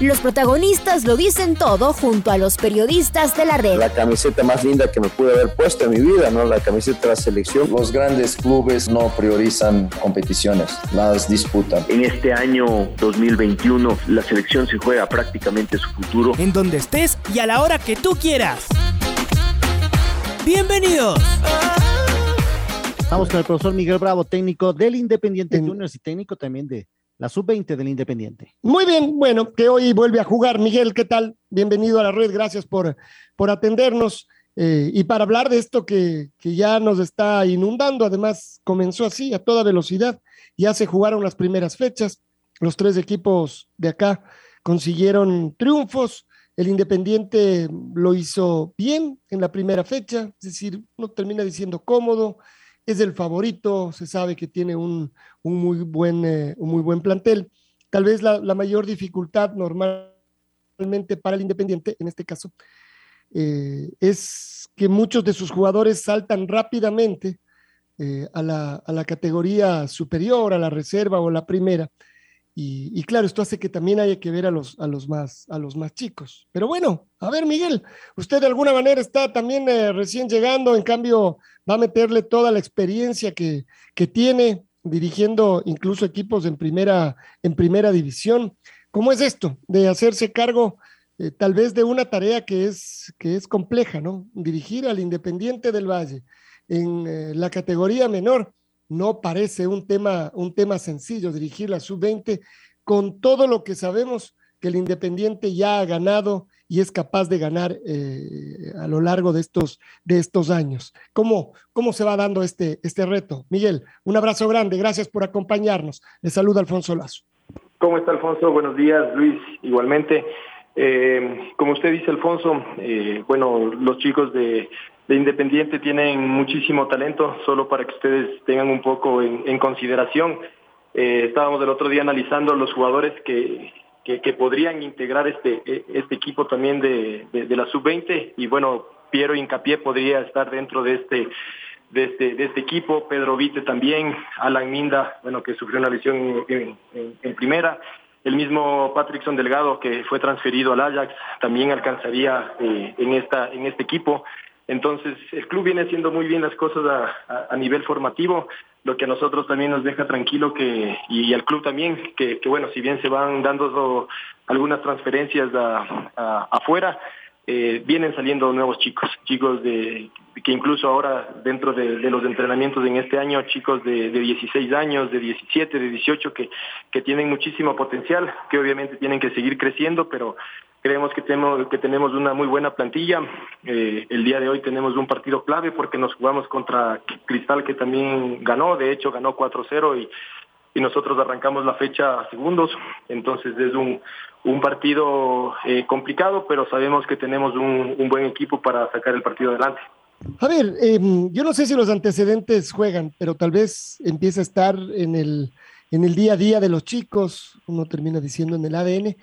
Los protagonistas lo dicen todo junto a los periodistas de la red. La camiseta más linda que me pude haber puesto en mi vida, ¿no? La camiseta de la selección. Los grandes clubes no priorizan competiciones, las disputan. En este año 2021 la selección se juega prácticamente su futuro. En donde estés y a la hora que tú quieras. Bienvenidos. Estamos con el profesor Miguel Bravo, técnico del Independiente Juniors y técnico también de la sub-20 del Independiente. Muy bien, bueno, que hoy vuelve a jugar. Miguel, ¿qué tal? Bienvenido a la red, gracias por, por atendernos. Eh, y para hablar de esto que, que, ya nos está inundando, además comenzó así, a toda velocidad. Ya se jugaron las primeras fechas, los tres equipos de acá consiguieron triunfos. El Independiente lo hizo bien en la primera fecha, es decir, no termina diciendo cómodo, es el favorito, se sabe que tiene un, muy, buen, eh, un muy buen plantel. Tal vez la, mayor dificultad normalmente para el Independiente, en este caso, eh, es que muchos de sus jugadores saltan rápidamente eh, a, la, a, la, categoría superior, a la reserva o la primera. Y, claro, esto hace que también haya que ver a los, a los, más, a los más chicos. Pero bueno, a ver, Miguel, usted de alguna manera está también recién llegando, en cambio va a meterle toda la experiencia que, que tiene dirigiendo incluso equipos en primera, en primera división. ¿Cómo es esto de hacerse cargo eh, tal vez de una tarea que es, que es compleja, ¿no? Dirigir al Independiente del Valle en eh, la categoría menor no parece un tema, un tema sencillo, dirigir la sub-20 con todo lo que sabemos que el Independiente ya ha ganado y es capaz de ganar eh, a lo largo de estos, de estos años. ¿Cómo, ¿Cómo se va dando este, este reto? Miguel, un abrazo grande, gracias por acompañarnos. Le saluda Alfonso Lazo. ¿Cómo está Alfonso? Buenos días, Luis, igualmente. Eh, como usted dice, Alfonso, eh, bueno, los chicos de, Independiente tienen muchísimo talento, solo para que ustedes tengan un poco en, consideración. estábamos el otro día analizando los jugadores que, que, podrían integrar este, e, este equipo también de, de, la sub-20 y bueno, Piero Incapié podría estar dentro de este, de este, de este equipo, Pedro Vite también, Alan Minda, bueno, que sufrió una lesión en, primera, el mismo Patrickson Delgado que fue transferido al Ajax también alcanzaría eh, en, esta, en este equipo. Entonces, el club viene haciendo muy bien las cosas a, nivel formativo, lo que a nosotros también nos deja tranquilo que, y, al club también, que, bueno, si bien se van dando algunas transferencias afuera, eh, vienen saliendo nuevos chicos, chicos de que incluso ahora dentro de, los entrenamientos en este año, chicos de, 16 años, de 17, de 18, que, que tienen muchísimo potencial, que obviamente tienen que seguir creciendo, pero Creemos que tenemos, que tenemos una muy buena plantilla. Eh, el día de hoy tenemos un partido clave porque nos jugamos contra Cristal que también ganó, de hecho ganó 4-0 y, y nosotros arrancamos la fecha a segundos. Entonces es un, un partido eh, complicado, pero sabemos que tenemos un, un, buen equipo para sacar el partido adelante. A ver, em, yo no sé si los antecedentes juegan, pero tal vez empieza a estar en el, en el día a día de los chicos, uno termina diciendo en el ADN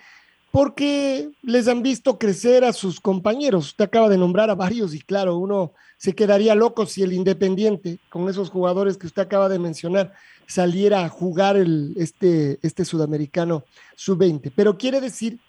porque les han visto crecer a sus compañeros. Usted acaba de nombrar a varios y claro, uno se quedaría loco si el Independiente, con esos jugadores que usted acaba de mencionar, saliera a jugar el, este, este sudamericano sub-20. Pero quiere decir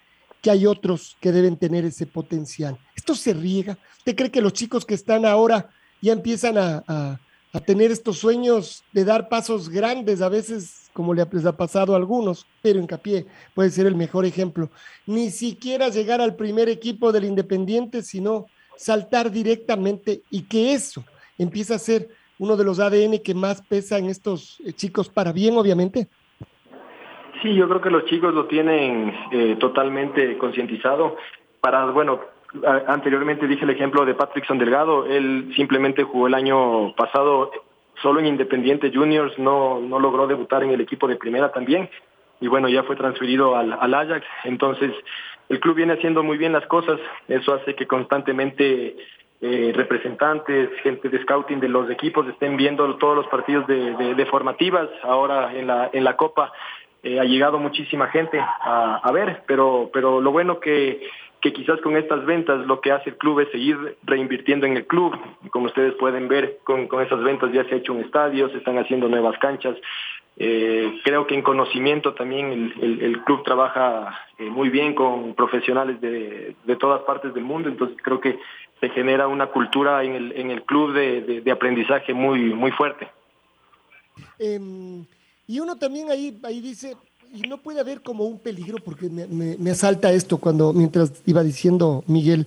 que hay otros que deben tener ese potencial. Esto se riega. ¿Usted cree que los chicos que están ahora ya empiezan a, a tener estos sueños de dar pasos grandes, a veces como le ha pasado a algunos, pero hincapié puede ser el mejor ejemplo. Ni siquiera llegar al primer equipo del Independiente, sino saltar directamente y que eso empieza a ser uno de los ADN que más pesa en estos eh, chicos, para bien, obviamente. Sí, yo creo que los chicos lo tienen eh, totalmente concientizado. Para, bueno, anteriormente dije el ejemplo de Patrickson Delgado, él simplemente jugó el año pasado solo en Independiente Juniors no, no logró debutar en el equipo de primera también y bueno, ya fue transferido al, al, Ajax. Entonces, el club viene haciendo muy bien las cosas. Eso hace que constantemente eh, representantes, gente de scouting de los equipos estén viendo todos los partidos de, formativas. Ahora en la, en la Copa eh, ha llegado muchísima gente a, a, ver, pero, pero lo bueno que, que quizás con estas ventas lo que hace el club es seguir reinvirtiendo en el club. Como ustedes pueden ver, con, con esas ventas ya se ha hecho un estadio, se están haciendo nuevas canchas. Eh, creo que en conocimiento también el, el, club trabaja eh, muy bien con profesionales de, de, todas partes del mundo, entonces creo que se genera una cultura en el, en el club de, de, aprendizaje muy, muy fuerte. Em, y uno también ahí, ahí dice, y no puede haber como un peligro, porque me, me, asalta esto cuando, mientras iba diciendo Miguel,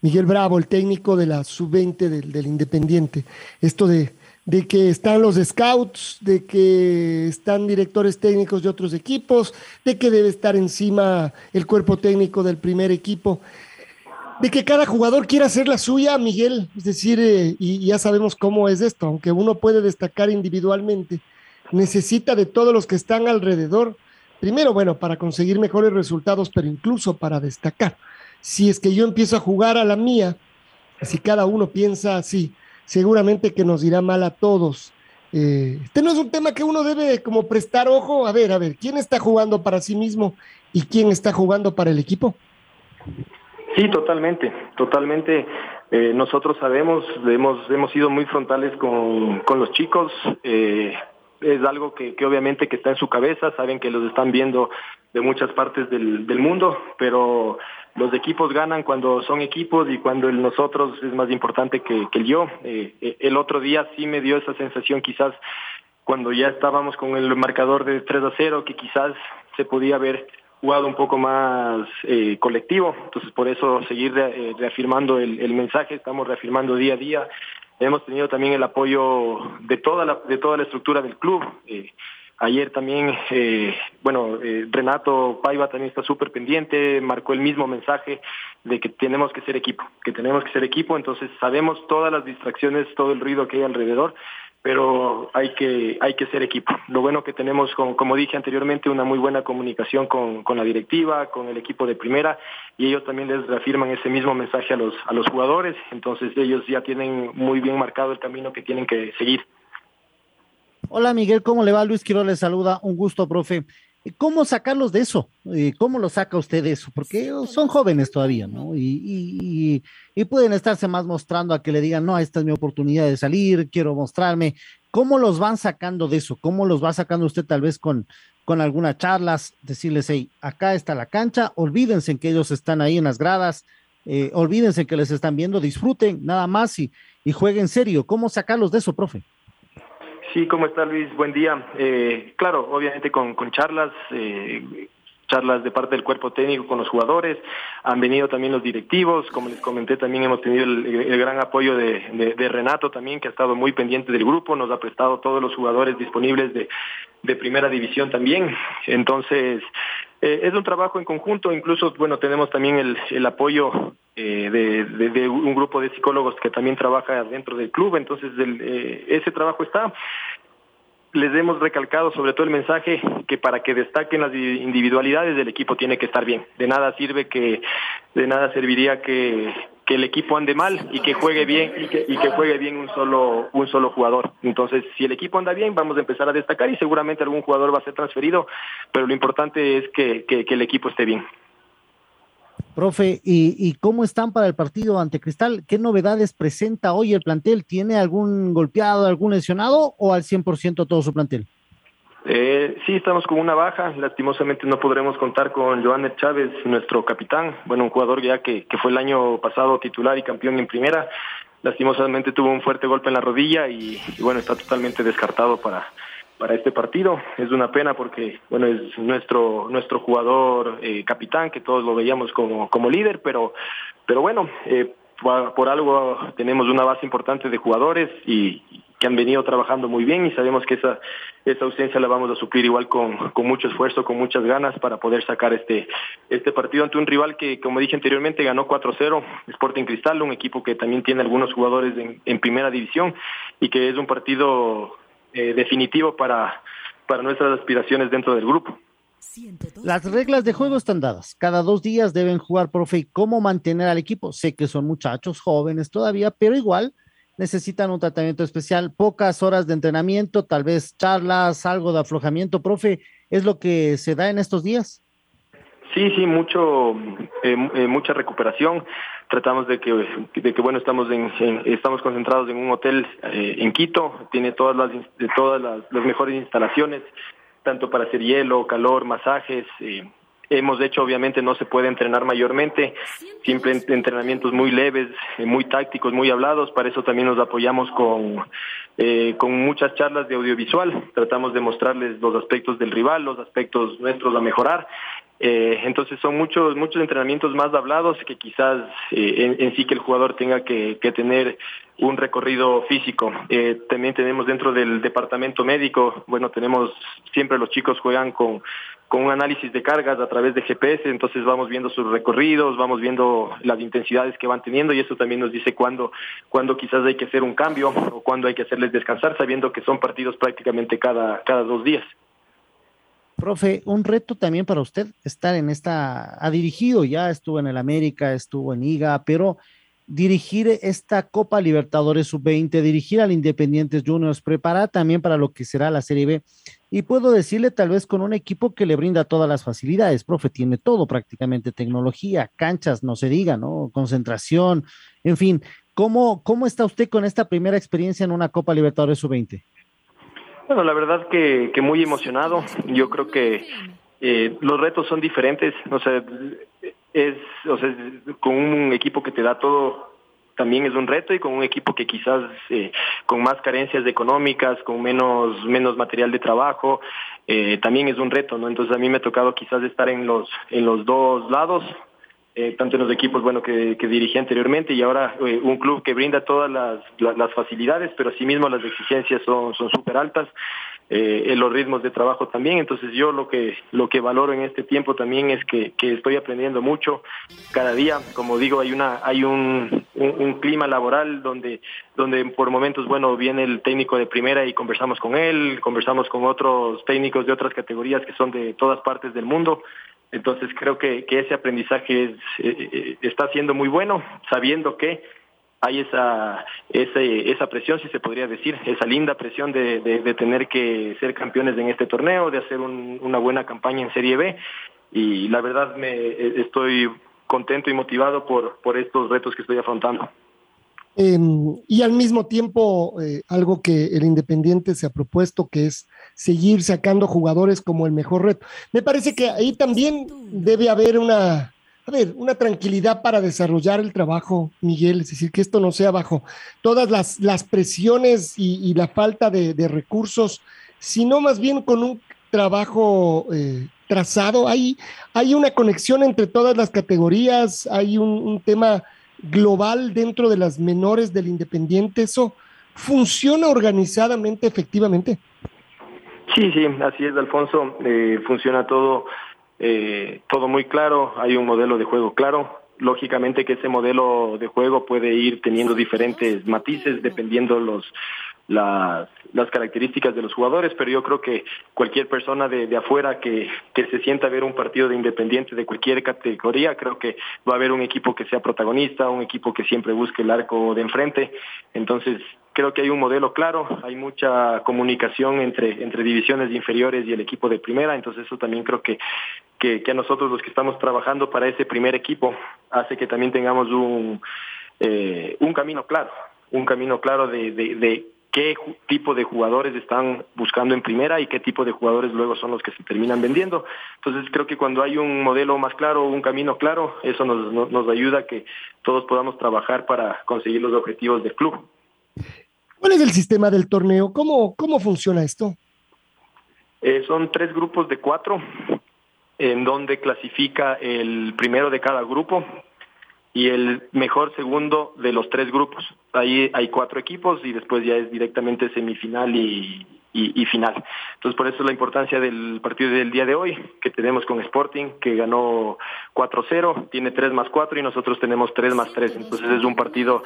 Miguel Bravo, el técnico de la sub-20 del, del Independiente, esto de de que están los scouts, de que están directores técnicos de otros equipos, de que debe estar encima el cuerpo técnico del primer equipo, de que cada jugador quiera hacer la suya, Miguel, es decir, eh, y ya sabemos cómo es esto, aunque uno puede destacar individualmente, necesita de todos los que están alrededor, primero, bueno, para conseguir mejores resultados, pero incluso para destacar. Si es que yo empiezo a jugar a la mía, si cada uno piensa así, seguramente que nos irá mal a todos. Eh, este no es un tema que uno debe como prestar ojo. A ver, a ver, ¿quién está jugando para sí mismo y quién está jugando para el equipo? Sí, totalmente, totalmente. Eh, nosotros sabemos, hemos, hemos sido muy frontales con, con los chicos. Eh, es algo que, que, obviamente que está en su cabeza, saben que los están viendo de muchas partes del, del mundo, pero los equipos ganan cuando son equipos y cuando el nosotros es más importante que, que el yo. Eh, eh, el otro día sí me dio esa sensación quizás cuando ya estábamos con el marcador de 3 a 0, que quizás se podía haber jugado un poco más eh, colectivo. Entonces, por eso seguir reafirmando el, mensaje, estamos reafirmando día a día. Hemos tenido también el apoyo de toda la, de toda la estructura del club. Ayer también, eh, bueno, eh, Renato Paiva también está súper pendiente, marcó el mismo mensaje de que tenemos que ser equipo, que tenemos que ser equipo, entonces sabemos todas las distracciones, todo el ruido que hay alrededor, pero hay que, hay que ser equipo. Lo bueno que tenemos, como, como dije anteriormente, una muy buena comunicación con, con la directiva, con el equipo de primera, y ellos también les reafirman ese mismo mensaje a los, a los jugadores, entonces ellos ya tienen muy bien marcado el camino que tienen que seguir. Hola Miguel, ¿cómo le va? Luis Quiroz le saluda, un gusto, profe. ¿Cómo sacarlos de eso? Eh, ¿Cómo lo saca usted de eso? Porque son jóvenes todavía, ¿no? Y, pueden estarse más mostrando a que le digan, no, esta es mi oportunidad de salir, quiero mostrarme. ¿Cómo los van sacando de eso? ¿Cómo los va sacando usted tal vez con, con algunas charlas? Decirles, hey, acá está la cancha, olvídense que ellos están ahí en las gradas, eh, olvídense que les están viendo, disfruten nada más y, y jueguen serio. ¿Cómo sacarlos de eso, profe? Sí, ¿cómo está Luis? Buen día. Eh, claro, obviamente con, charlas, eh, charlas de parte del cuerpo técnico con los jugadores, han venido también los directivos, como les comenté también hemos tenido el, gran apoyo de, de, Renato también, que ha estado muy pendiente del grupo, nos ha prestado todos los jugadores disponibles de, de primera división también. Entonces, eh, es un trabajo en conjunto, incluso, bueno, tenemos también el, el apoyo eh, de, un grupo de psicólogos que también trabaja dentro del club, entonces eh, ese trabajo está. Les hemos recalcado sobre todo el mensaje que para que destaquen las individualidades del equipo tiene que estar bien. De nada sirve que, de nada serviría que, que el equipo ande mal y que juegue bien y que, y que juegue bien un solo un solo jugador. Entonces, si el equipo anda bien, vamos a empezar a destacar y seguramente algún jugador va a ser transferido, pero lo importante es que, que, el equipo esté bien. Profe, ¿y, ¿y, cómo están para el partido ante Cristal? ¿Qué novedades presenta hoy el plantel? ¿Tiene algún golpeado, algún lesionado o al 100% todo su plantel? Eh, sí, estamos con una baja. Lastimosamente no podremos contar con Joaner Chávez, nuestro capitán. Bueno, un jugador ya que, que fue el año pasado titular y campeón en primera. Lastimosamente tuvo un fuerte golpe en la rodilla y, bueno, está totalmente descartado para, para este partido. Es una pena porque, bueno, es nuestro, nuestro jugador eh, capitán, que todos lo veíamos como, como líder, pero, pero bueno, eh, por, algo tenemos una base importante de jugadores y que han venido trabajando muy bien y sabemos que esa, esa ausencia la vamos a suplir igual con, con mucho esfuerzo, con muchas ganas para poder sacar este, este partido ante un rival que, como dije anteriormente, ganó 4-0, Sporting Cristal, un equipo que también tiene algunos jugadores en, en primera división y que es un partido eh, definitivo para, para nuestras aspiraciones dentro del grupo. Las reglas de juego están dadas. Cada dos días deben jugar, profe. ¿Y cómo mantener al equipo? Sé que son muchachos jóvenes todavía, pero igual necesitan un tratamiento especial. Pocas horas de entrenamiento, tal vez charlas, algo de aflojamiento, profe. ¿Es lo que se da en estos días? Sí, sí, mucho, eh, eh, mucha recuperación. Tratamos de que, de que bueno, estamos en, estamos concentrados en un hotel eh, en Quito. Tiene todas las, de todas las, las mejores instalaciones tanto para hacer hielo, calor, masajes. Eh, hemos hecho, obviamente, no se puede entrenar mayormente, siempre entrenamientos muy leves, eh, muy tácticos, muy hablados. Para eso también nos apoyamos con, eh, con muchas charlas de audiovisual. Tratamos de mostrarles los aspectos del rival, los aspectos nuestros a mejorar. Eh, entonces son muchos muchos entrenamientos más hablados que quizás eh, en, sí que el jugador tenga que, tener un recorrido físico. Eh, también tenemos dentro del departamento médico, bueno, tenemos siempre los chicos juegan con, con un análisis de cargas a través de GPS, entonces vamos viendo sus recorridos, vamos viendo las intensidades que van teniendo y eso también nos dice cuándo, cuándo quizás hay que hacer un cambio o cuándo hay que hacerles descansar, sabiendo que son partidos prácticamente cada, cada dos días. Profe, un reto también para usted estar en esta, ha dirigido ya, estuvo en el América, estuvo en IGA, pero dirigir esta Copa Libertadores Sub-20, dirigir al Independientes Juniors, preparar también para lo que será la Serie B. Y puedo decirle tal vez con un equipo que le brinda todas las facilidades, profe, tiene todo prácticamente, tecnología, canchas, no se diga, ¿no? Concentración, en fin. ¿Cómo, cómo está usted con esta primera experiencia en una Copa Libertadores Sub-20? Bueno, la verdad que, que muy emocionado. Yo creo que eh, los retos son diferentes. O sea, es, o sea, con un equipo que te da todo también es un reto y con un equipo que quizás eh, con más carencias económicas, con menos menos material de trabajo, eh, también es un reto, ¿no? Entonces a mí me ha tocado quizás estar en los en los dos lados, eh, tanto en los equipos bueno que, dirigí anteriormente y ahora eh, un club que brinda todas las, facilidades, pero asimismo las exigencias son súper altas, eh, los ritmos de trabajo también. Entonces yo lo que lo que valoro en este tiempo también es que, estoy aprendiendo mucho cada día. Como digo, hay una hay un, un, un, clima laboral donde donde por momentos bueno viene el técnico de primera y conversamos con él, conversamos con otros técnicos de otras categorías que son de todas partes del mundo. Entonces creo que, ese aprendizaje es, eh, eh, está siendo muy bueno, sabiendo que hay esa, esa, presión, si se podría decir, esa linda presión de, tener que ser campeones en este torneo, de hacer un, una buena campaña en Serie B. Y la verdad me estoy contento y motivado por, por estos retos que estoy afrontando. Eh, y al mismo tiempo, eh, algo que el Independiente se ha propuesto, que es seguir sacando jugadores como el mejor reto. Me parece que ahí también debe haber una, a ver, una tranquilidad para desarrollar el trabajo, Miguel, es decir, que esto no sea bajo todas las, las presiones y, la falta de, recursos, sino más bien con un trabajo eh, trazado. Hay, hay una conexión entre todas las categorías, hay un tema global dentro de las menores del Independiente, ¿eso funciona organizadamente, efectivamente? Sí, sí, así es, Alfonso. Eh, funciona todo, eh, todo muy claro. Hay un modelo de juego claro. Lógicamente que ese modelo de juego puede ir teniendo diferentes matices dependiendo los las, características de los jugadores, pero yo creo que cualquier persona de, de afuera que, que se sienta a ver un partido de Independiente de cualquier categoría, creo que va a haber un equipo que sea protagonista, un equipo que siempre busque el arco de enfrente. Entonces, creo que hay un modelo claro, hay mucha comunicación entre, entre divisiones inferiores y el equipo de primera, entonces eso también creo que, que, que a nosotros los que estamos trabajando para ese primer equipo hace que también tengamos un, eh, un camino claro, un camino claro de, de, de qué tipo de jugadores están buscando en primera y qué tipo de jugadores luego son los que se terminan vendiendo. Entonces creo que cuando hay un modelo más claro, un camino claro, eso nos, nos, nos ayuda a que todos podamos trabajar para conseguir los objetivos del club. ¿Cuál es el sistema del torneo? ¿Cómo, cómo funciona esto? Eh, son tres grupos de cuatro, en donde clasifica el primero de cada grupo y el mejor segundo de los tres grupos. Ahí hay cuatro equipos y después ya es directamente semifinal y, final. Entonces, por eso la importancia del partido del día de hoy, que tenemos con Sporting, que ganó 4-0, tiene 3 más 4 y nosotros tenemos 3 más 3. Entonces, es un partido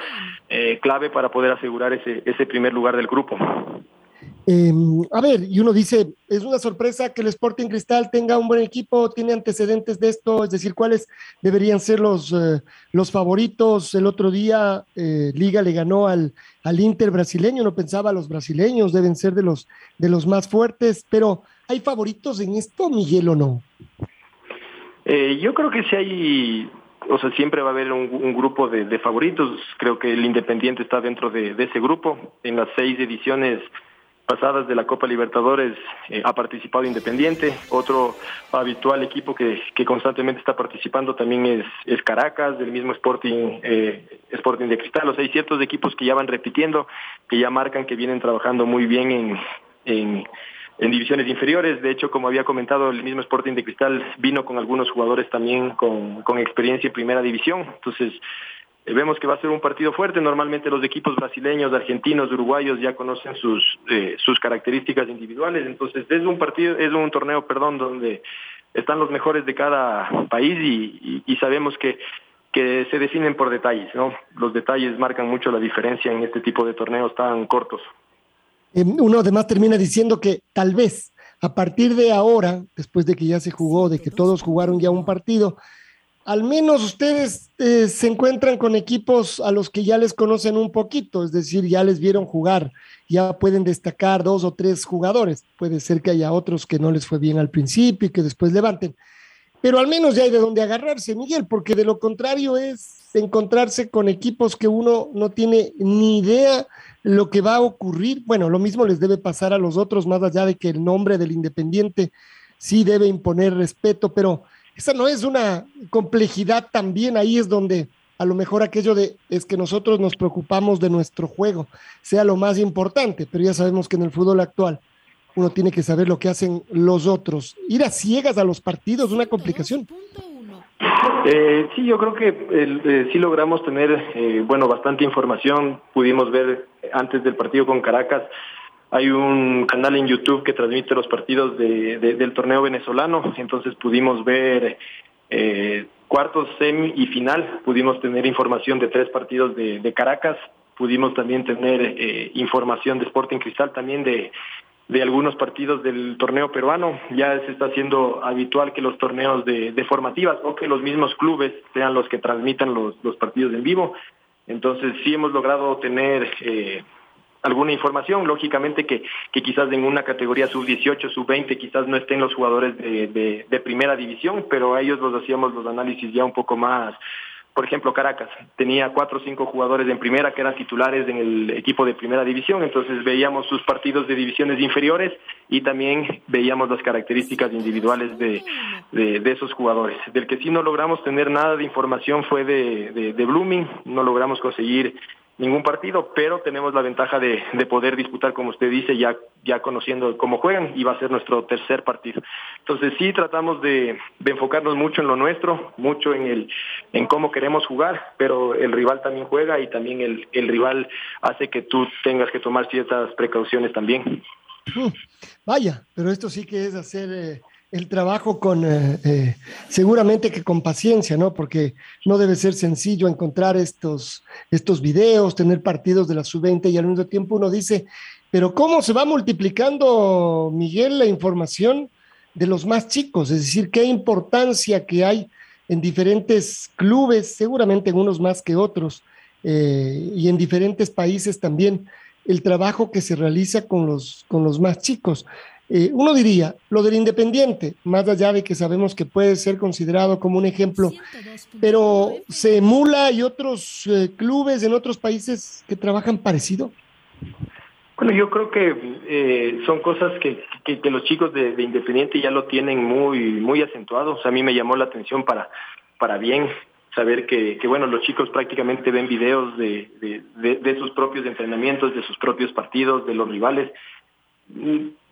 eh, clave para poder asegurar ese, ese primer lugar del grupo. Eh, a ver, y uno dice, es una sorpresa que el Sporting Cristal tenga un buen equipo, tiene antecedentes de esto, es decir, cuáles deberían ser los, eh, los favoritos. El otro día eh, Liga le ganó al, al Inter brasileño, no pensaba los brasileños deben ser de los, de los más fuertes, pero ¿hay favoritos en esto, Miguel, o no? Eh, yo creo que sí hay o sea, siempre va a haber un, grupo de, favoritos. Creo que el Independiente está dentro de, de, ese grupo. En las seis ediciones pasadas de la Copa Libertadores eh, ha participado Independiente. Otro habitual equipo que, que constantemente está participando también es, es Caracas, del mismo Sporting, eh, Sporting de Cristal. O sea, hay ciertos equipos que ya van repitiendo, que ya marcan que vienen trabajando muy bien en, en en divisiones inferiores. De hecho, como había comentado, el mismo Sporting de Cristal vino con algunos jugadores también con, con experiencia en primera división. Entonces, vemos que va a ser un partido fuerte. Normalmente los equipos brasileños, argentinos, uruguayos ya conocen sus, eh, sus características individuales. Entonces, es un partido, es un torneo, perdón, donde están los mejores de cada país y, sabemos que que se definen por detalles, ¿no? Los detalles marcan mucho la diferencia en este tipo de torneos tan cortos. Uno además termina diciendo que tal vez a partir de ahora, después de que ya se jugó, de que todos jugaron ya un partido, al menos ustedes eh, se encuentran con equipos a los que ya les conocen un poquito, es decir, ya les vieron jugar, ya pueden destacar dos o tres jugadores. Puede ser que haya otros que no les fue bien al principio y que después levanten, pero al menos ya hay de dónde agarrarse, Miguel, porque de lo contrario es encontrarse con equipos que uno no tiene ni idea lo que va a ocurrir. Bueno, lo mismo les debe pasar a los otros, más allá de que el nombre del Independiente sí debe imponer respeto, pero esa no es una complejidad también, ahí es donde a lo mejor aquello de es que nosotros nos preocupamos de nuestro juego sea lo más importante, pero ya sabemos que en el fútbol actual uno tiene que saber lo que hacen los otros. Ir a ciegas a los partidos una complicación. Eh, sí, yo creo que eh, sí logramos tener, eh, bueno, bastante información. Pudimos ver antes del partido con Caracas, hay un canal en YouTube que transmite los partidos de, de, del torneo venezolano, entonces pudimos ver eh, cuartos, semi y final. Pudimos tener información de tres partidos de, Caracas, pudimos también tener eh, información de Sporting Cristal, también de, de algunos partidos del torneo peruano. Ya se está haciendo habitual que los torneos de, de formativas o que los mismos clubes sean los que transmitan los, los partidos en vivo. Entonces sí hemos logrado tener eh, alguna información, lógicamente que, que quizás en una categoría sub-18, sub-20 quizás no estén los jugadores de, de, primera división, pero a ellos los hacíamos los análisis ya un poco más por ejemplo, Caracas tenía cuatro o cinco jugadores en primera que eran titulares en el equipo de primera división, entonces veíamos sus partidos de divisiones inferiores y también veíamos las características individuales de, de, esos jugadores. Del que sí no logramos tener nada de información fue de, de Blooming, no logramos conseguir ningún partido, pero tenemos la ventaja de, de, poder disputar, como usted dice, ya, ya conociendo cómo juegan y va a ser nuestro tercer partido. Entonces sí tratamos de, enfocarnos mucho en lo nuestro, mucho en el en cómo queremos jugar, pero el rival también juega y también el, el rival hace que tú tengas que tomar ciertas precauciones también. Vaya, pero esto sí que es hacer eh, el trabajo con, eh, eh, seguramente que con paciencia, ¿no? Porque no debe ser sencillo encontrar estos, estos videos, tener partidos de la sub-20 y al mismo tiempo uno dice, pero ¿cómo se va multiplicando, Miguel, la información de los más chicos? Es decir, qué importancia que hay en diferentes clubes, seguramente en unos más que otros, eh, y en diferentes países también, el trabajo que se realiza con los, con los más chicos. Eh, uno diría, lo del Independiente, más allá de que sabemos que puede ser considerado como un ejemplo, pero ¿se emula y otros eh, clubes en otros países que trabajan parecido? Bueno, yo creo que eh, son cosas que, que, los chicos de, de, Independiente ya lo tienen muy muy acentuados. A mí me llamó la atención para, para bien saber que, bueno, los chicos prácticamente ven videos de, de, de, de sus propios entrenamientos, de sus propios partidos, de los rivales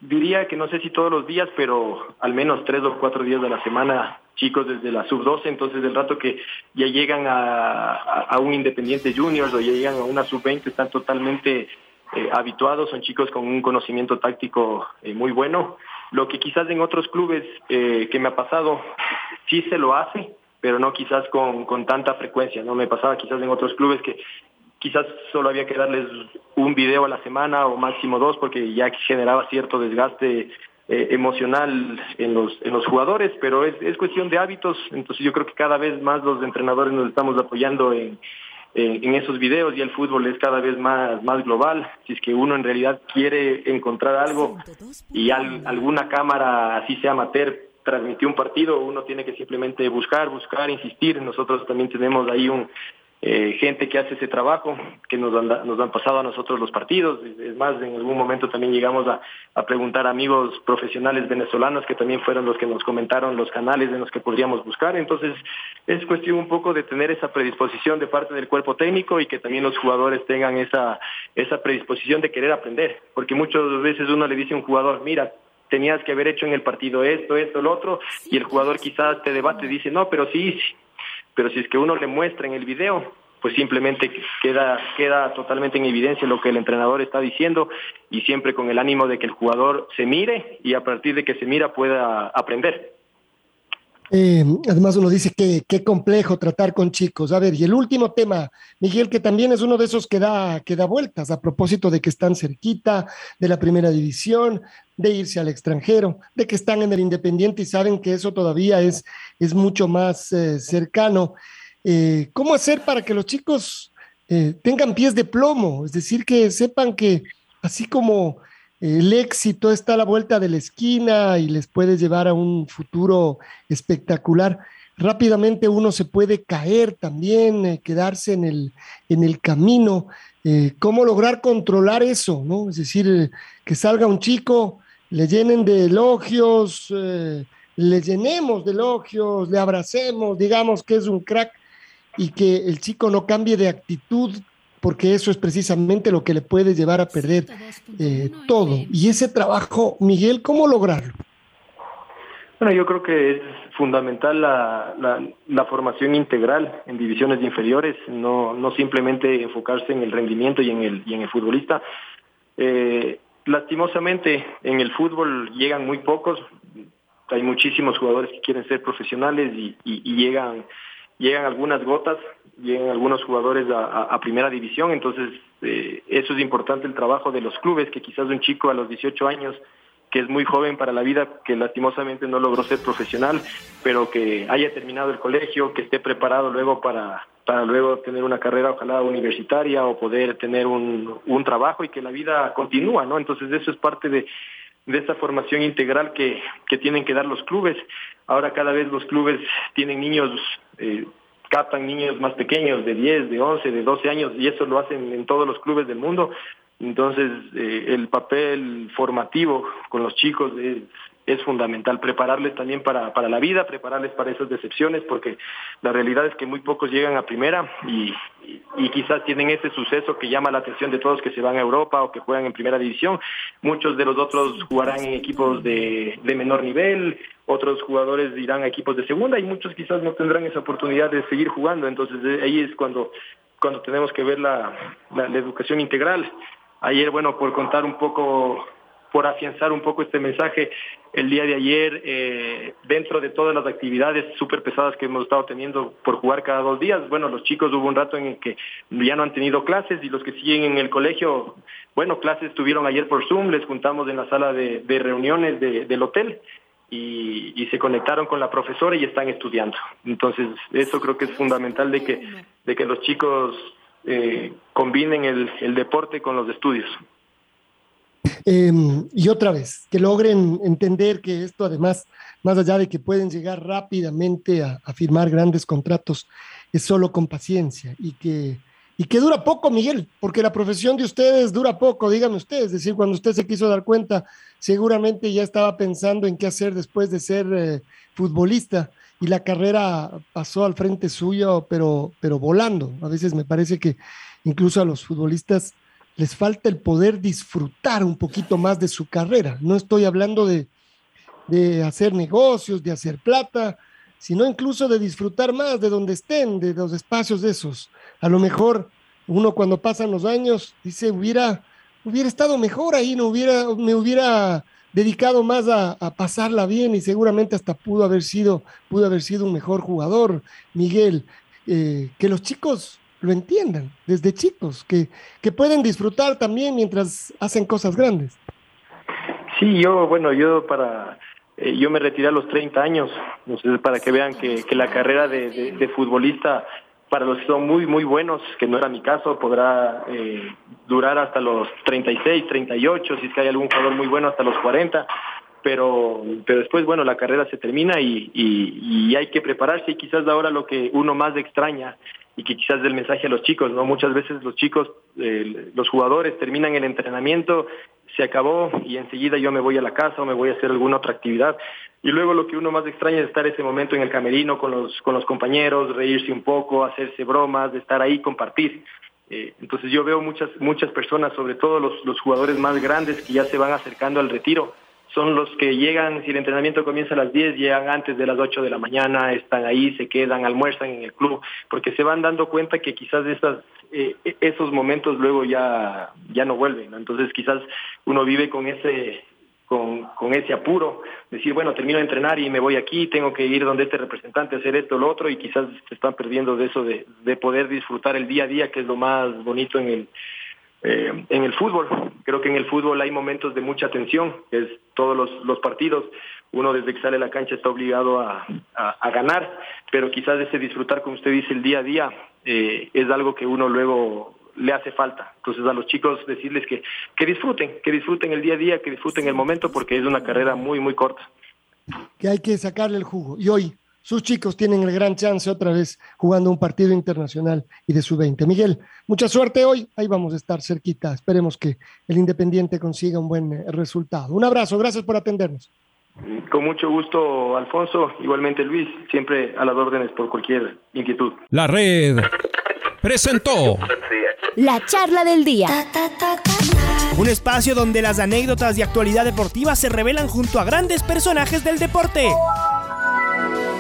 diría que no sé si todos los días, pero al menos tres o cuatro días de la semana, chicos desde la sub-12, entonces del rato que ya llegan a, un Independiente Juniors o ya llegan a una sub-20, están totalmente eh, habituados, son chicos con un conocimiento táctico eh, muy bueno. Lo que quizás en otros clubes eh, que me ha pasado, sí se lo hace, pero no quizás con, con tanta frecuencia, ¿no? Me pasaba quizás en otros clubes que quizás solo había que darles un video a la semana o máximo dos porque ya generaba cierto desgaste eh, emocional en los, en los jugadores, pero es, es cuestión de hábitos, entonces yo creo que cada vez más los entrenadores nos estamos apoyando en, en, esos videos y el fútbol es cada vez más, más global. Si es que uno en realidad quiere encontrar algo y alguna cámara, así sea amateur, transmitió un partido, uno tiene que simplemente buscar, buscar, insistir. Nosotros también tenemos ahí un, eh, gente que hace ese trabajo, que nos han, nos han pasado a nosotros los partidos. Es más, en algún momento también llegamos a, preguntar a amigos profesionales venezolanos que también fueron los que nos comentaron los canales en los que podríamos buscar. Entonces, es cuestión un poco de tener esa predisposición de parte del cuerpo técnico y que también los jugadores tengan esa, esa predisposición de querer aprender. Porque muchas veces uno le dice a un jugador, mira, tenías que haber hecho en el partido esto, esto, lo otro, y el jugador quizás te debate y dice, no, pero sí, pero si es que uno le muestra en el video, pues simplemente queda, queda totalmente en evidencia lo que el entrenador está diciendo y siempre con el ánimo de que el jugador se mire y a partir de que se mira pueda aprender. Eh, además uno dice que qué complejo tratar con chicos. A ver, y el último tema, Miguel, que también es uno de esos que da, que da vueltas a propósito de que están cerquita de la primera división, de irse al extranjero, de que están en el Independiente y saben que eso todavía es, es mucho más eh, cercano. Eh, ¿Cómo hacer para que los chicos tengan pies de plomo? Es decir, que sepan que así como el éxito está a la vuelta de la esquina y les puede llevar a un futuro espectacular. Rápidamente uno se puede caer también, eh, quedarse en el, en el camino. Eh, ¿Cómo lograr controlar eso? ¿no? Es decir, que salga un chico, le llenen de elogios, eh, le llenemos de elogios, le abracemos, digamos que es un crack y que el chico no cambie de actitud porque eso es precisamente lo que le puede llevar a perder eh, todo. Y ese trabajo, Miguel, ¿cómo lograrlo? Bueno, yo creo que es fundamental la, la, formación integral en divisiones inferiores, no, no simplemente enfocarse en el rendimiento y en el, y en el futbolista. Eh, lastimosamente, en el fútbol llegan muy pocos, hay muchísimos jugadores que quieren ser profesionales y, y llegan llegan algunas gotas, llegan algunos jugadores a, primera división, entonces eh, eso es importante el trabajo de los clubes, que quizás un chico a los 18 años que es muy joven para la vida, que lastimosamente no logró ser profesional, pero que haya terminado el colegio, que esté preparado luego para, para luego tener una carrera ojalá universitaria o poder tener un, un trabajo y que la vida continúa, ¿no? Entonces eso es parte de, de esa formación integral que, que tienen que dar los clubes. Ahora cada vez los clubes tienen niños, eh, captan niños más pequeños, de 10, de 11, de 12 años, y eso lo hacen en todos los clubes del mundo. Entonces, eh, el papel formativo con los chicos es, fundamental prepararles también para, para la vida, prepararles para esas decepciones, porque la realidad es que muy pocos llegan a primera y, y, quizás tienen ese suceso que llama la atención de todos que se van a Europa o que juegan en primera división. Muchos de los otros jugarán en equipos de, de menor nivel, otros jugadores irán a equipos de segunda y muchos quizás no tendrán esa oportunidad de seguir jugando. Entonces eh, ahí es cuando, cuando tenemos que ver la, la educación integral. Ayer, bueno, por contar un poco por afianzar un poco este mensaje el día de ayer eh, dentro de todas las actividades súper pesadas que hemos estado teniendo por jugar cada dos días. Bueno, los chicos hubo un rato en el que ya no han tenido clases y los que siguen en el colegio, bueno, clases tuvieron ayer por Zoom, les juntamos en la sala de, reuniones del hotel y, se conectaron con la profesora y están estudiando. Entonces, eso creo que es fundamental de que, de que los chicos eh, combinen el deporte con los estudios. Em, y otra vez, que logren entender que esto además, más allá de que pueden llegar rápidamente a, firmar grandes contratos, es solo con paciencia y que, y que dura poco, Miguel, porque la profesión de ustedes dura poco, díganme ustedes, es decir, cuando usted se quiso dar cuenta, seguramente ya estaba pensando en qué hacer después de ser eh, futbolista y la carrera pasó al frente suyo, pero, pero volando. A veces me parece que incluso a los futbolistas les falta el poder disfrutar un poquito más de su carrera. No estoy hablando de, hacer negocios, de hacer plata, sino incluso de disfrutar más de donde estén, de los espacios de esos. A lo mejor uno cuando pasan los años dice, hubiera, hubiera estado mejor ahí, no hubiera, me hubiera dedicado más a, pasarla bien y seguramente hasta pudo haber sido, pudo haber sido un mejor jugador, Miguel. Eh, que los chicos lo entiendan desde chicos, que, que pueden disfrutar también mientras hacen cosas grandes. Sí, yo, bueno, yo para, eh, yo me retiré a los 30 años, entonces para que vean que, que la carrera de, de, de, futbolista, para los que son muy, muy buenos, que no era mi caso, podrá eh, durar hasta los 36, 38, si es que hay algún jugador muy bueno, hasta los 40 pero, pero después, bueno, la carrera se termina y, y, y, hay que prepararse y quizás ahora lo que uno más extraña y que quizás del mensaje a los chicos, ¿no? Muchas veces los chicos, eh, los jugadores terminan el entrenamiento, se acabó y enseguida yo me voy a la casa o me voy a hacer alguna otra actividad. Y luego lo que uno más extraña es estar ese momento en el camerino con los, con los compañeros, reírse un poco, hacerse bromas, de estar ahí, compartir. Eh, entonces yo veo muchas, muchas personas, sobre todo los, los jugadores más grandes que ya se van acercando al retiro, son los que llegan, si el entrenamiento comienza a las 10, llegan antes de las 8 de la mañana, están ahí, se quedan, almuerzan en el club, porque se van dando cuenta que quizás esas, eh, esos momentos luego ya, ya no vuelven. Entonces quizás uno vive con ese, con, con, ese apuro, decir, bueno, termino de entrenar y me voy aquí, tengo que ir donde este representante, hacer esto lo otro, y quizás se están perdiendo de eso, de, de poder disfrutar el día a día, que es lo más bonito en el eh, en el fútbol. Creo que en el fútbol hay momentos de mucha tensión, es todos los, partidos. Uno desde que sale a la cancha está obligado a, ganar, pero quizás ese disfrutar, como usted dice, el día a día eh, es algo que uno luego le hace falta. Entonces a los chicos decirles que, que disfruten, que disfruten el día a día, que disfruten el momento, porque es una carrera muy, muy corta. Que hay que sacarle el jugo. Y hoy, sus chicos tienen el gran chance otra vez jugando un partido internacional y de su 20. Miguel, mucha suerte hoy, ahí vamos a estar cerquita. Esperemos que el Independiente consiga un buen eh, resultado. Un abrazo, gracias por atendernos. Con mucho gusto, Alfonso. Igualmente, Luis, siempre a las órdenes por cualquier inquietud. La red presentó la charla del día. Un espacio donde las anécdotas de actualidad deportiva se revelan junto a grandes personajes del deporte.